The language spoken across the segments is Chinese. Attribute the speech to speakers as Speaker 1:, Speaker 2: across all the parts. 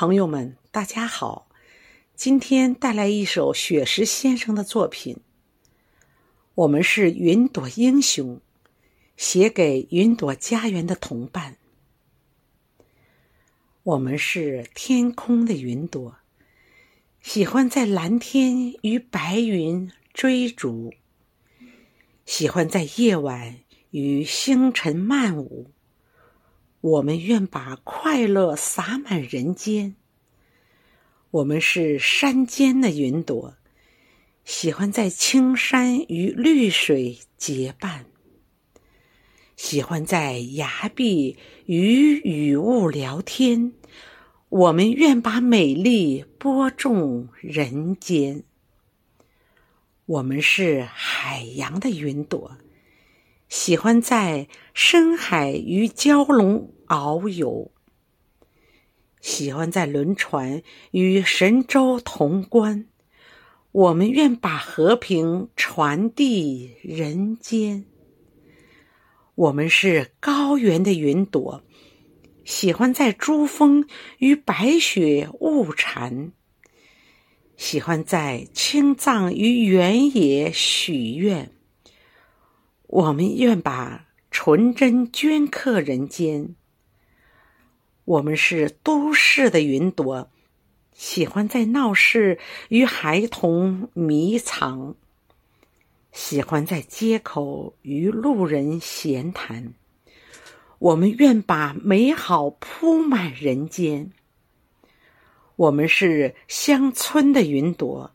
Speaker 1: 朋友们，大家好！今天带来一首雪石先生的作品。我们是云朵英雄，写给云朵家园的同伴。我们是天空的云朵，喜欢在蓝天与白云追逐，喜欢在夜晚与星辰漫舞。我们愿把快乐洒满人间。我们是山间的云朵，喜欢在青山与绿水结伴，喜欢在崖壁与雨雾聊天。我们愿把美丽播种人间。我们是海洋的云朵。喜欢在深海与蛟龙遨游，喜欢在轮船与神州同观。我们愿把和平传递人间。我们是高原的云朵，喜欢在珠峰与白雪雾缠，喜欢在青藏与原野许愿。我们愿把纯真镌刻人间。我们是都市的云朵，喜欢在闹市与孩童迷藏，喜欢在街口与路人闲谈。我们愿把美好铺满人间。我们是乡村的云朵。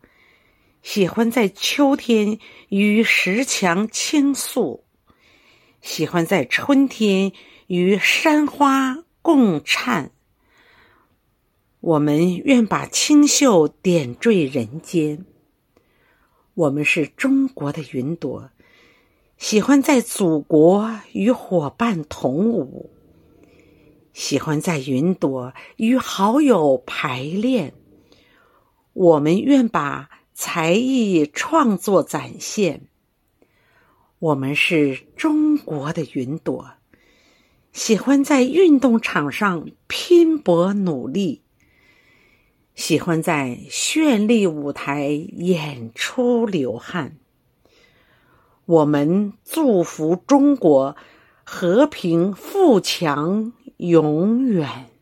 Speaker 1: 喜欢在秋天与石墙倾诉，喜欢在春天与山花共灿。我们愿把清秀点缀人间。我们是中国的云朵，喜欢在祖国与伙伴同舞，喜欢在云朵与好友排练。我们愿把。才艺创作展现。我们是中国的云朵，喜欢在运动场上拼搏努力，喜欢在绚丽舞台演出流汗。我们祝福中国和平富强永远。